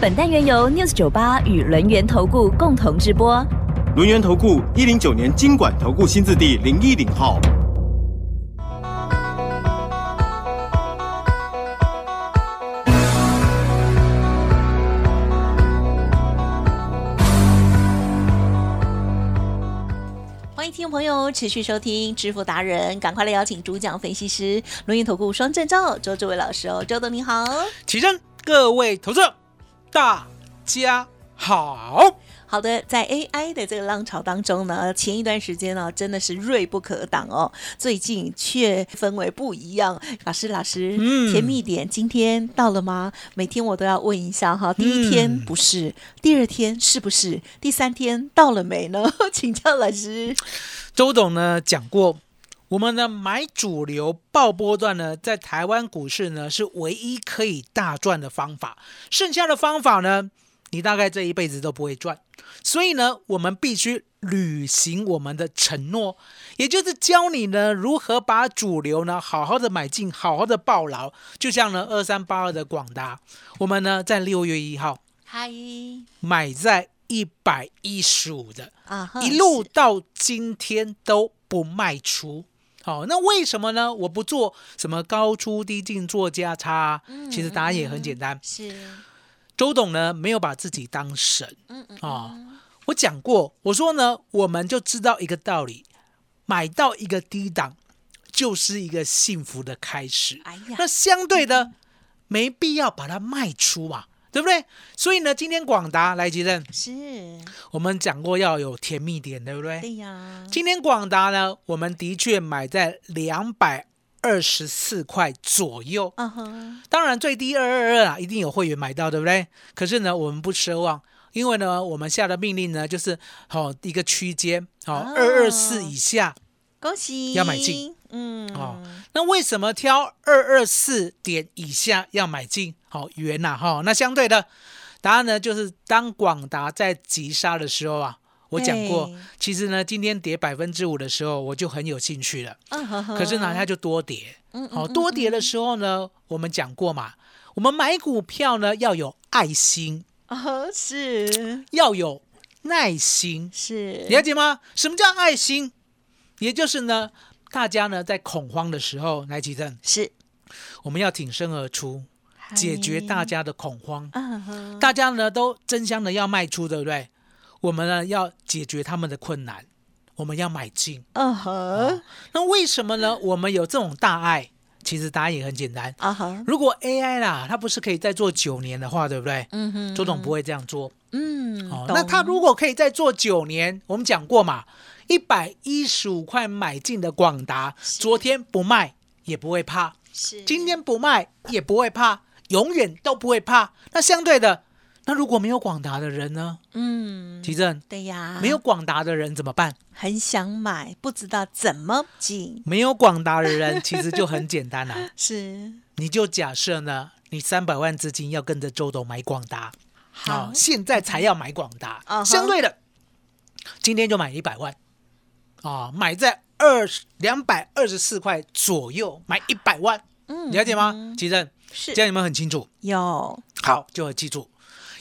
本单元由 News 九八与轮源投顾共同直播。轮源投顾一零九年经管投顾新字第零一零号。欢迎听众朋友持续收听致富达人，赶快来邀请主讲分析师轮源投顾双证照周志伟老师哦，周董你好。起身，各位投资者，大家好。好的，在 AI 的这个浪潮当中呢，前一段时间呢真的是锐不可挡哦，最近却氛围不一样。老师，老师，嗯甜蜜点今天到了吗？每天我都要问一下哈，第一天嗯不是，第二天是不是，第三天到了没呢？请教老师。周董呢讲过，我们呢买主流爆波段呢，在台湾股市呢是唯一可以大赚的方法，剩下的方法呢，你大概这一辈子都不会赚。所以呢，我们必须履行我们的承诺，也就是教你呢如何把主流呢好好的买进，好好的抱牢。就像呢二三八二的广达，我们呢在六月一号嗨买在一百一十五的。一路到今天都不卖出。好、那为什么呢？我不做什么高出低进做价差其实答案也很简单。是，周董呢没有把自己当神嗯嗯啊、我讲过，我说呢，我们就知道一个道理：买到一个低档，就是一个幸福的开始。哎呀那，相对的，没必要把它卖出嘛，对不对？所以呢，今天广达来吉正，是，我们讲过要有甜蜜点，对不对？对呀，今天广达呢，我们的确买在两百二十四块左右。嗯哼，当然最低二二二啊，一定有会员买到，对不对？可是呢，我们不奢望，因为呢，我们下的命令呢，就是好、一个区间，好哦二二四以下。恭喜要买进，嗯，哦那为什么挑二二四点以下要买进？好、元呐、哈、那相对的答案呢，就是当广达在急杀的时候啊，我讲过，其实呢，今天跌百分之五的时候，我就很有兴趣了。嗯呵呵可是呢，它就多跌。嗯好、多跌的时候呢，我们讲过嘛，我们买股票呢要有爱心，哦，是要有耐心，是，了解吗？什么叫爱心？也就是呢，大家呢在恐慌的时候，来吉正，是我们要挺身而出，解决大，家的恐慌。嗯哼，大家呢都争相的要卖出，对不对？我们呢要解决他们的困难，我们要买进。嗯哼，那为什么呢？我们有这种大爱，其实答案也很简单。啊哈，如果 AI 啦，它不是可以再做九年的话，对不对？嗯哼，周董不会这样做嗯，哦。懂那他如果可以再做九年，我们讲过嘛，一百一十五块买进的广达，昨天不卖也不会怕，是。今天不卖也不会怕，永远都不会怕。那相对的，那如果没有广达的人呢？嗯，奇正，对呀，没有广达的人怎么办？很想买，不知道怎么进，没有广达的人，其实就很简单啦、是。你就假设呢，你三百万资金要跟着周董买广达，好。哦，现在才要买广达。相对的，今天就买一百万，啊、买在二十两百二十四块左右，买一百万，嗯了解吗？奇正，是这样你们很清楚？有好，就要记住，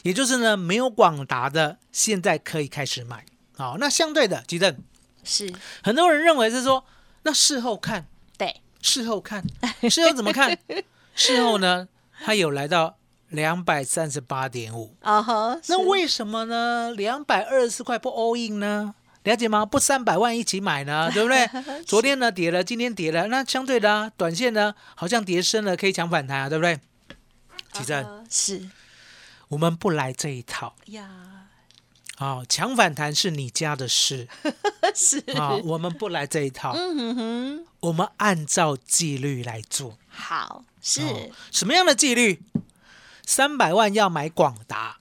也就是呢，没有广达的，现在可以开始买。好，那相对的，奇正，是很多人认为是说，那事后看，对，事后看，事后怎么看？事后呢，它有来到两百三十八点五，啊哈，那为什么呢？两百二十四块不 all in 呢？了解吗？不三百万一起买呢，对不对？昨天呢跌了，今天跌了，那相对的、啊、短线呢好像跌深了，可以抢反弹啊，对不对？奇正，是。我们不来这一套。呀，啊，抢反弹是你家的事。是。啊，我们不来这一套，嗯哼哼，我们按照纪律来做。好是。哦什么样的纪律？三百万要买广达，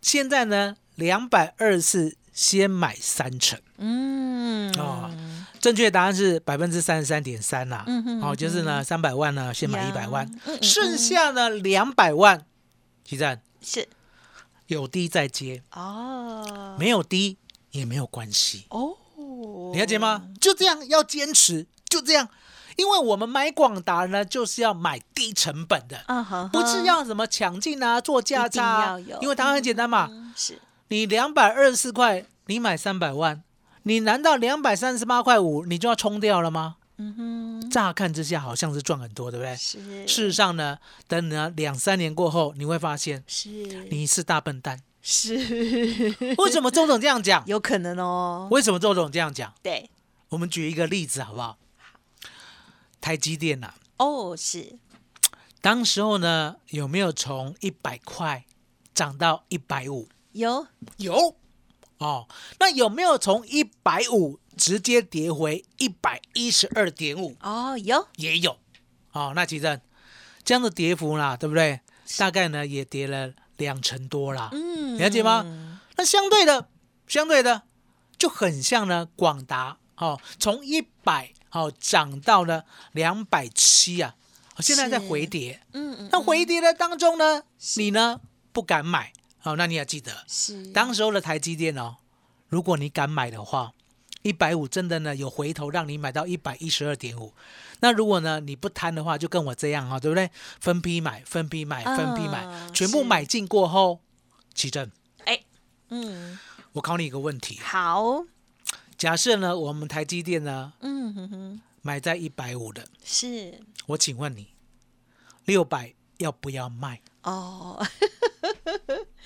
现在呢两百二十四，先买三成。嗯，哦。正确答案是百分之三十三点三啦，嗯哼哦，就是呢三百万呢先买呀。一百万。嗯嗯，剩下呢两百万，其站是。有低再接，哦，没有低也没有关系，哦，了解吗？就这样要坚持，就这样，因为我们买广达呢就是要买低成本的，啊哈，不是要什么抢进啊做价差啊因为答案很简单嘛，嗯是你两百二十四块，你买三百万，你难道两百三十八块五你就要冲掉了吗？嗯哼，乍看之下好像是赚很多，对不对？是事实上呢，等呢两三年过后，你会发现是你是大笨蛋。是 为什么周总这样讲？有可能哦，为什么周总这样讲？对我们举一个例子好不好？台积电呐、哦是当时候呢有没有从一百块涨到一百五？有有哦。那有没有从一百五直接跌回一百一十二点五？哦有也有。哦，那其实这样的跌幅啦，对不对？大概呢也跌了两成多啦。嗯了解吗？那相对的，相对的就很像呢，广达哦，从一百哦涨到了两百七啊，哦现在在回跌。嗯嗯那回跌的当中呢，你呢不敢买，好、那你要记得，是。当时候的台积电哦，如果你敢买的话，一百五真的呢有回头让你买到一百一十二点五。那如果呢你不贪的话，就跟我这样哈、对不对？分批买，分批买，分批买，啊全部是买进过后，奇正，嗯。我考你一个问题：好。假设呢我们台积电呢嗯哼哼。买在一百五的，是。我请问你，六百要不要卖？哦，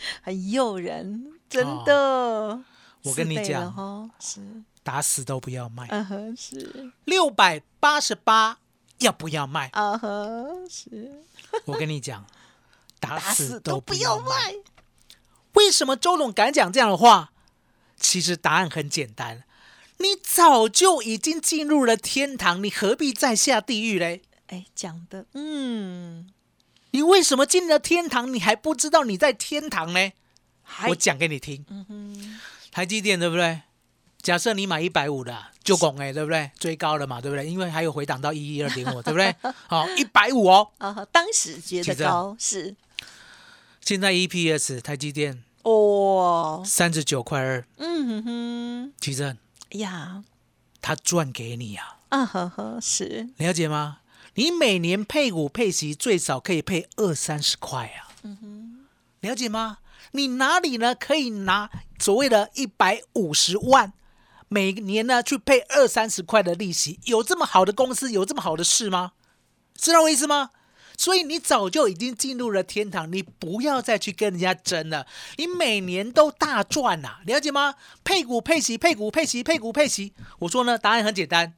很诱人，真的。我跟你讲哈，是，打死都不要卖。嗯哼，是，六百八十八要不要卖？啊哼，是，我跟你讲，打打死死都不要。卖。为什么周董敢讲这样的话？其实答案很简单，你早就已经进入了天堂，你何必再下地狱嘞？哎，讲的，嗯，你为什么进了天堂，你还不知道你在天堂呢？我讲给你听，台积电对不对？假设你买一百五的，就拱哎，对不对？追高了嘛，对不对？因为还有回档到一一二点五，对不对？好，一百五哦。当时觉得高是，现在 EPS 台积电哦，三十九块二，嗯哼哼，其实呀，他赚给你啊，啊呵呵，是，了解吗？你每年配股配息最少可以配二三十块啊，了解吗？你哪里呢可以拿所谓的一百五十万，每年呢去配二三十块的利息？有这么好的公司，有这么好的事吗？知道我意思吗？所以你早就已经进入了天堂，你不要再去跟人家争了。你每年都大赚呐、了解吗？配股配息，配股配息，配股配息。我说呢，答案很简单，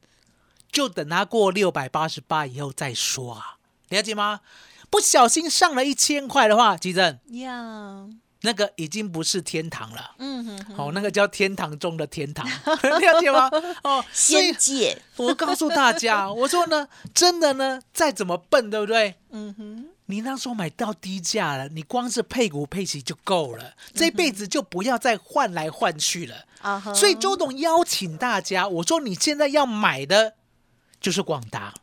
就等它过六百八十八以后再说啊，了解吗？不小心上了一千块的话，吉正呀，那个已经不是天堂了。嗯哼哼，哦，那个叫天堂中的天堂，了解吗？哦，仙界，我告诉大家，我说呢，真的呢，再怎么笨，对不对？嗯哼，你那时候买到低价了，你光是配股配息就够了，这辈子就不要再换来换去了。啊哈，所以周董邀请大家，我说你现在要买的就是广达，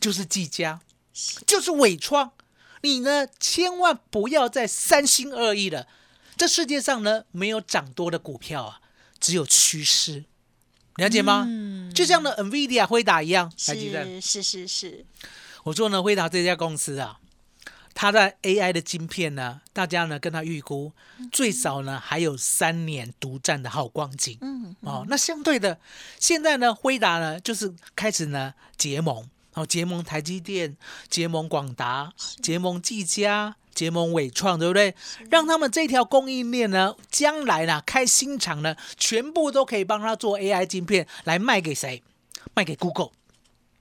就是技嘉，就是伟创，你呢千万不要再三心二意了。这世界上呢没有涨多的股票啊，只有趋势，了解吗？嗯就像呢 NVIDIA 辉达一样，还记得？是是是是，我说呢，辉达这家公司啊，它的 AI 的晶片呢，大家呢跟它预估最少呢还有三年独占的好光景。嗯哦，那相对的，现在呢，辉达呢就是开始呢结盟，哦，结盟台积电，结盟广达，结盟技嘉，结盟伟创，对不对？让他们这条供应链呢，将来呢开新厂呢，全部都可以帮他做 AI 晶片来卖给谁？卖给 Google，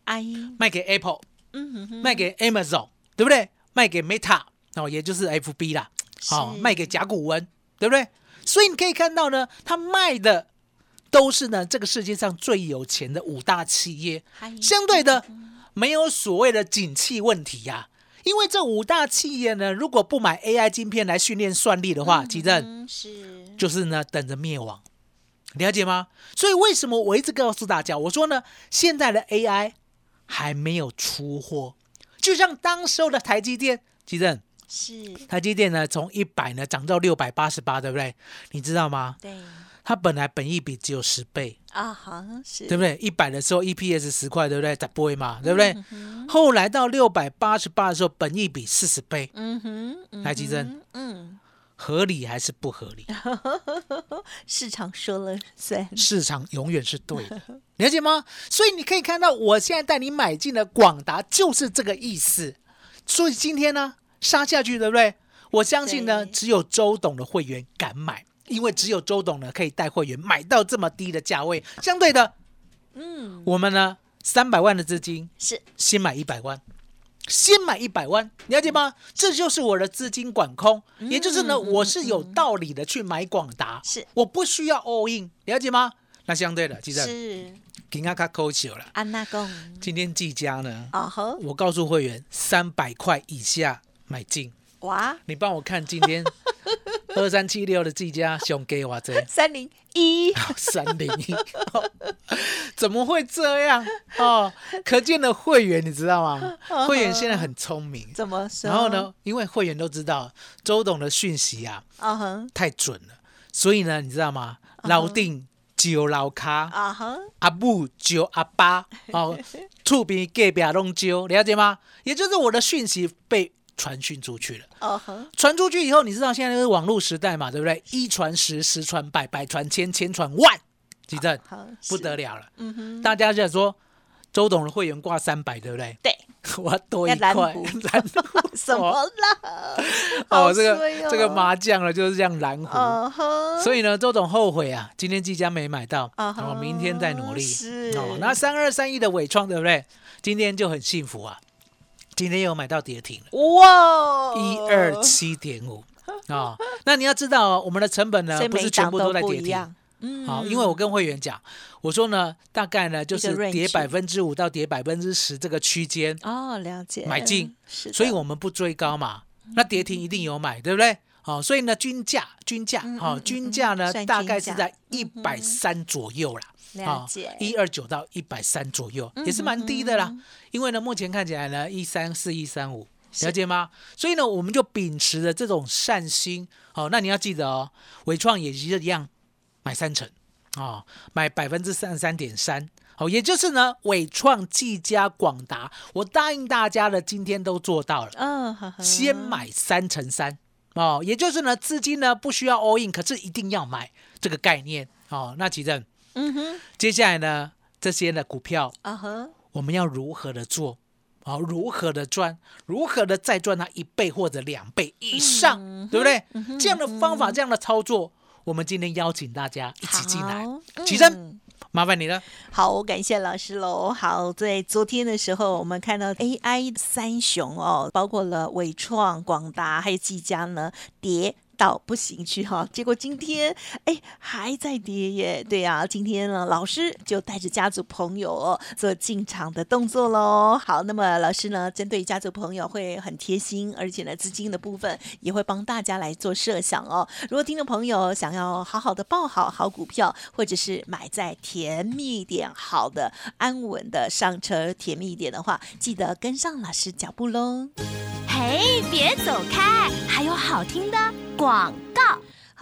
哎，卖给 Apple，嗯哼哼，卖给 Amazon，对不对？卖给 Meta，哦，也就是 FB 啦，哦，是卖给甲骨文，对不对？所以你可以看到呢，他卖的都是呢这个世界上最有钱的五大企业，相对的没有所谓的景气问题呀、因为这五大企业呢，如果不买 AI 晶片来训练算力的话，其正嗯是。就是呢等着灭亡，了解吗？所以为什么我一直告诉大家，我说呢，现在的 AI 还没有出货，就像当时候的台积电，其正是，台积电呢从一百呢涨到六百八十八，对不对？你知道吗？对它本来本益比只有十倍，啊，好是，对不对？一百的时候 EPS 十块，对不对？在不会嘛，对不对？后来到六百八十八的时候，本益比四十倍，嗯哼，嗯台积电哼，嗯，合理还是不合理？市场说了算，市场永远是对的，了解吗？所以你可以看到，我现在带你买进的广达就是这个意思。所以今天呢，杀下去，对不对？我相信呢，只有周董的会员敢买，因为只有周董呢可以带会员买到这么低的价位。相对的，嗯，我们呢三百万的资金，是先买一百万，先买一百万，了解吗？这就是我的资金管控，也就是呢，嗯我是有道理的去买广达，是我不需要 all in，了解吗？那相对的，记得是，卡扣球了。安娜公，今天技嘉呢，哦呵，我告诉会员，三百块以下买进。哇，你帮我看今天 二三七六的技嘉熊给我这三零一，三零一，怎么会这样哦？可见的会员你知道吗？会员现在很聪明，怎么说？然后？呢，因为会员都知道周董的讯息啊啊哼，太准了，所以呢，你知道吗？老定就老卡，啊哼，阿母就阿爸，哦，厝边隔壁拢揪，了解吗？也就是我的讯息被传讯出去了。哦哼，传出去以后，你知道现在是网络时代嘛，对不对？一传十，十传百，百传千，千传万，几正好，不得了了。嗯哼，大家在说周董的会员挂三百，对不对？对，我要多一块湖蓝湖什么啦？哦，好这个这个麻将了，就是这样蓝湖。所以呢，周董后悔啊，今天即将没买到，啊哈哦，明天再努力。是哦，那三二三一的伟创，对不对？今天就很幸福啊，今天有买到跌停了，哇，一二七点五啊。那你要知道哦，我们的成本呢不是全部都都在跌停。嗯好，因为我跟会员讲，我说呢，大概呢就是跌百分之五到跌百分之十这个区间，哦，了解，买进，所以我们不追高嘛。那跌停一定有买，对不对？好，所以呢，均价均价好，均价呢大概是在一百三左右啦。了解，一二九到一百三左右，嗯也是蛮低的啦。嗯因为呢，目前看起来呢，一三四、一三五，了解吗？所以呢，我们就秉持着这种善心。好、那你要记得哦，伟创也是一样，买三成哦，买百分之三十三点三。好，也就是呢，伟创、技嘉、广达，我答应大家的，今天都做到了。嗯，呵呵先买三成三哦，也就是呢，资金呢不需要 all in，可是一定要买这个概念哦。那其正，嗯哼，接下来呢，这些的股票啊呵，我们要如何的做？好、如何的赚？如何的再赚它一倍或者两倍以上，嗯对不对？这样的方法，这样的操作，我们今天邀请大家一起进来。好起身嗯麻烦你了。好，我感谢老师喽。好，在昨天的时候，我们看到 AI 三雄哦，包括了伟创、广达还有技嘉呢，跌。到不行去哈，结果今天哎还在跌耶，对呀、今天呢老师就带着家族朋友做进场的动作喽。好，那么老师呢针对家族朋友会很贴心，而且呢资金的部分也会帮大家来做设想哦。如果听众朋友想要好好的抱好好股票，或者是买在甜蜜一点、好的、安稳的上车甜蜜一点的话，记得跟上老师脚步喽。嘿，别走开，还有好听的广告。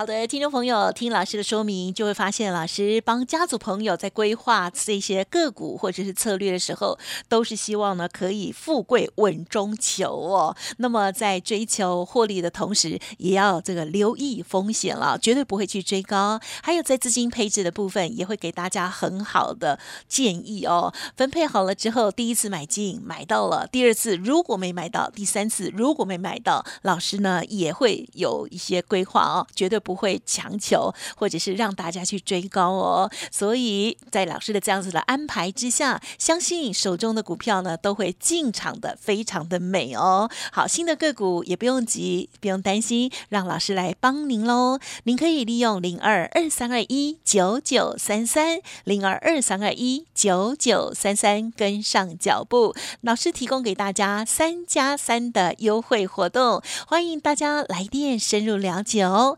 好的，听众朋友，听老师的说明，就会发现老师帮家族朋友在规划这些个股或者是策略的时候，都是希望呢可以富贵稳中求哦。那么在追求获利的同时，也要这个留意风险了，绝对不会去追高。还有在资金配置的部分，也会给大家很好的建议哦。分配好了之后，第一次买进买到了，第二次如果没买到，第三次如果没买到，老师呢也会有一些规划哦，绝对不不会强求或者是让大家去追高哦。所以在老师的这样子的安排之下，相信手中的股票呢都会进场的非常的美哦。好，新的个股也不用急，不用担心，让老师来帮您喽。您可以利用零二二三二一九九三三零二二三二一九九三三跟上脚步。老师提供给大家三加三的优惠活动，欢迎大家来电深入了解哦。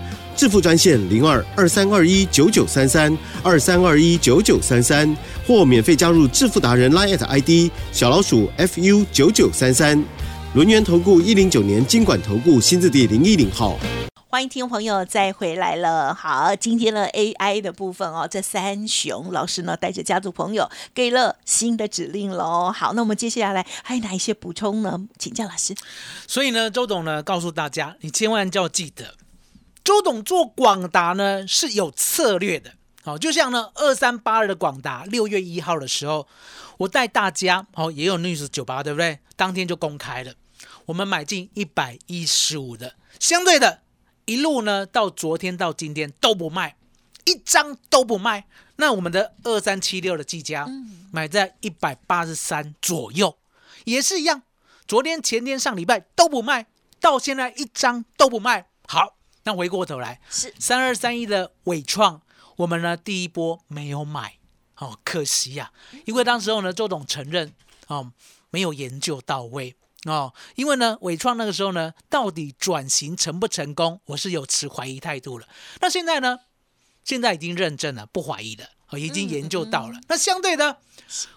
致富专线零二二三二一九九三三二三二一九九三三，或免费加入致富达人 Line ID 小老鼠 fu 九九三三。轮源投顾一零九年经管投顾新字第零一零号。欢迎听众朋友再回来了。好，今天的 AI 的部分哦，这三雄老师呢带着家族朋友给了新的指令喽。好，那我们接下来还有哪一些补充呢？请教老师。所以呢，周董呢告诉大家，你千万就要记得，周董做广达呢是有策略的。好，就像呢二三八二的广达，六月一号的时候，我带大家哦也有 news 九八对不对？当天就公开了，我们买进一百一十五的，相对的。一路呢，到昨天到今天都不卖，一张都不卖。那我们的二三七六的技嘉，买在一百八十三左右，也是一样。昨天、前天、上礼拜都不卖，到现在一张都不卖。好，那回过头来，是三二三一的伟创，我们呢第一波没有买，哦，可惜呀，因为当时候呢，周董承认哦，没有研究到位。哦，因为呢，伟创那个时候呢，到底转型成不成功，我是有持怀疑态度了。那现在呢，现在已经认证了，不怀疑了，哦，已经研究到了。那相对的，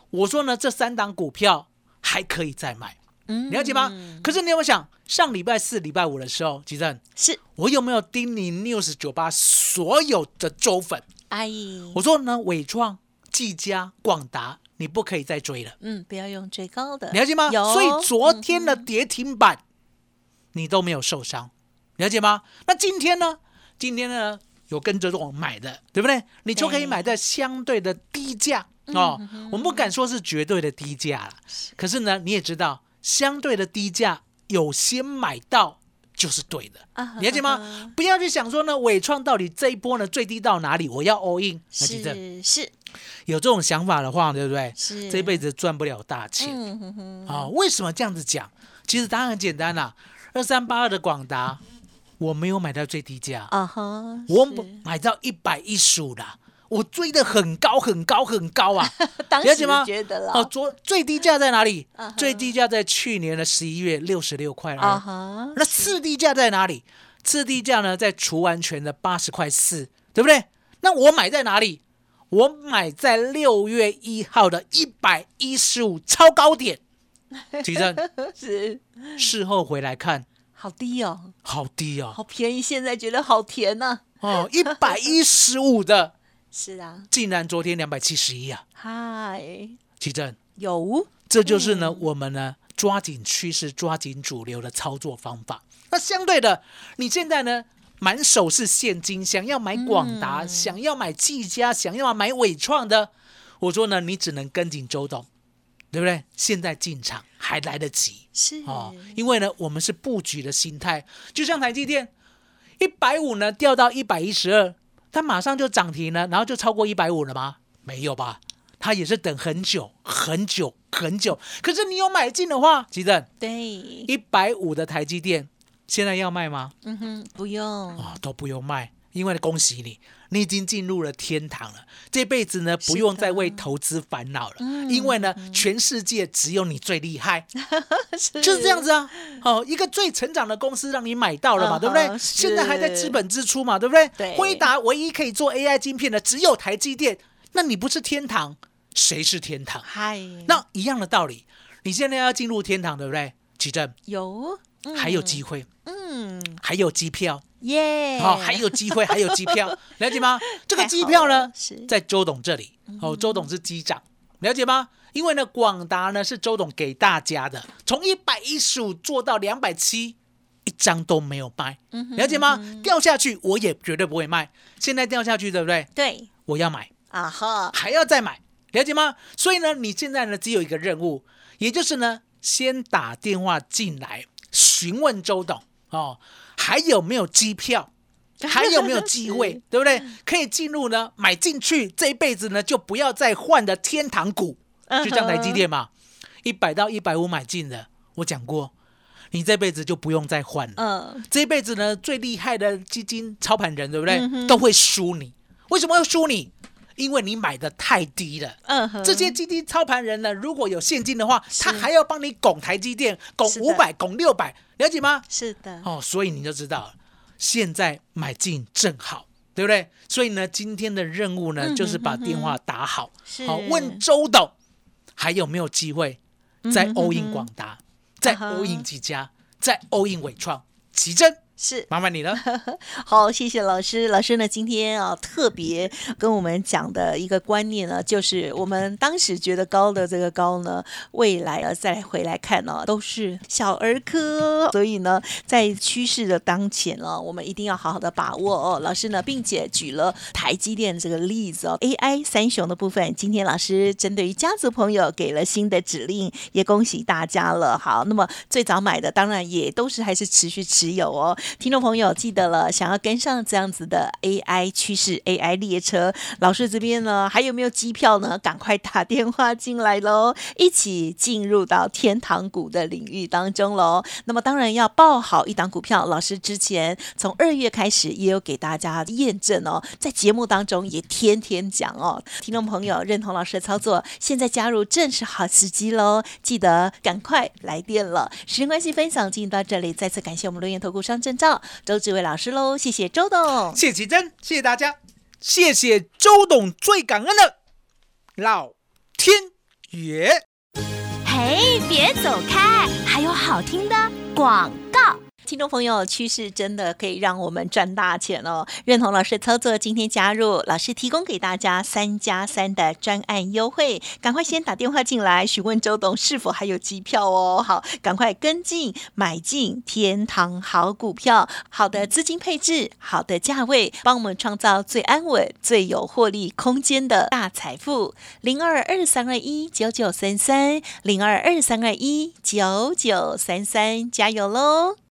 我说呢，这三档股票还可以再买，嗯，了解吗？可是你有没有想，上礼拜四、礼拜五的时候，吉正是我有没有叮咛 news 酒吧所有的周粉？哎，我说呢，伟创、技嘉、广达。你不可以再追了，嗯，不要用最高的，了解吗？有，所以昨天的跌停板，你都没有受伤，了解吗？那今天呢？今天呢有跟着我买的，对不对？你就可以买在相对的低价哦。我们不敢说是绝对的低价了，可是呢，你也知道，相对的低价有先买到就是对的，了解吗？不要去想说呢，伟创到底这一波呢最低到哪里？我要 all in，是是。有这种想法的话，对不对？是这辈子赚不了大钱。啊，为什么这样子讲？其实答案很简单啦。二三八二的广达，我没有买到最低价啊哈，我买到一百一十五的，我追的很高很高很高啊。了解吗？觉得了。哦，昨最低价在哪里？最低价在去年的十一月六十六块啊哈。那次低价在哪里？次低价呢，在除完全的八十块四，对不对？那我买在哪里？我买在六月一号的一百一十五超高点，奇正 是事后回来看，好低哦，好低哦，好便宜，现在觉得好甜呐。哦，一百一十五的，是啊，竟然昨天两百七十一啊！嗨，奇正有，这就是呢，我们呢抓紧趋势、抓紧主流的操作方法。那相对的，你现在呢？满手是现金，想要买广达，想要买技嘉，想要买伟创的，我说呢，你只能跟紧周董，对不对？现在进场还来得及，是哦，因为呢，我们是布局的心态，就像台积电一百五呢掉到一百一十二，它马上就涨停了，然后就超过一百五了吗？没有吧？它也是等很久很久很久。可是你有买进的话，吉正对一百五的台积电。现在要卖吗？嗯哼，不用哦，都不用卖，因为恭喜你，你已经进入了天堂了。这辈子呢，不用再为投资烦恼了，因为呢，全世界只有你最厉害，就是这样子啊。哦，一个最成长的公司让你买到了嘛，对不对？现在还在资本支出嘛，对不对？对。辉达唯一可以做 AI 晶片的只有台积电，那你不是天堂，谁是天堂？嗨，那一样的道理，你现在要进入天堂，对不对？奇正有。还有机会，嗯，还有机票，耶，好，还有机会，还有机票，了解吗？这个机票呢，在周董这里，哦，周董是机长，了解吗？因为呢，广达呢是周董给大家的，从一百一十五做到两百七，一张都没有卖，了解吗？掉下去我也绝对不会卖，现在掉下去对不对？对我要买，啊哈，还要再买，了解吗？所以呢，你现在呢只有一个任务，也就是呢，先打电话进来询问周董哦，还有没有机票，还有没有机会，对不对？可以进入呢，买进去，这一辈子呢就不要再换的天堂股，就像台积电嘛，一百到一百五买进的，我讲过，你这辈子就不用再换了。嗯，这一辈子呢，最厉害的基金操盘人，对不对？嗯都会输你。为什么要输你？因为你买的太低了。嗯哼，这些基金操盘人呢，如果有现金的话，他还要帮你拱台积电，拱五百，拱六百，了解吗？是的，哦，所以你就知道了，现在买进正好，对不对？所以呢，今天的任务呢，嗯哼就是把电话打好，是。好问周董还有没有机会再嗯哼。All in 广达，再啊哈。All in 几家，再 all in 伟创、奇珍，是麻烦你了。好，谢谢老师。老师呢，今天啊特别跟我们讲的一个观念呢，就是我们当时觉得高的这个高呢，未来啊再回来看呢、都是小儿科。所以呢，在趋势的当前呢，我们一定要好好的把握哦。老师呢，并且举了台积电这个例子哦，AI 三雄的部分，今天老师针对于家族朋友给了新的指令，也恭喜大家了。好，那么最早买的当然也都是还是持续持有哦。听众朋友记得了，想要跟上这样子的 AI 趋势、AI 列车，老师这边呢还有没有机票呢？赶快打电话进来喽，一起进入到天堂股的领域当中喽。那么当然要报好一档股票，老师之前从二月开始也有给大家验证哦，在节目当中也天天讲哦。听众朋友认同老师的操作，现在加入正是好时机喽，记得赶快来电了。时间关系，分享进行到这里，再次感谢我们留言投顾商正照周志伟老师喽，谢谢周董。谢谢奇珍，谢谢大家，谢谢周董，最感恩的老天爷。嘿，别走开，还有好听的广告。听众朋友，趋势真的可以让我们赚大钱哦！认同老师操作，今天加入老师提供给大家三加三的专案优惠，赶快先打电话进来询问周董是否还有机票哦。好，赶快跟进买进天堂好股票，好的资金配置，好的价位，帮我们创造最安稳、最有获利空间的大财富。零二二三二一九九三三，零二二三二一九九三三，加油喽！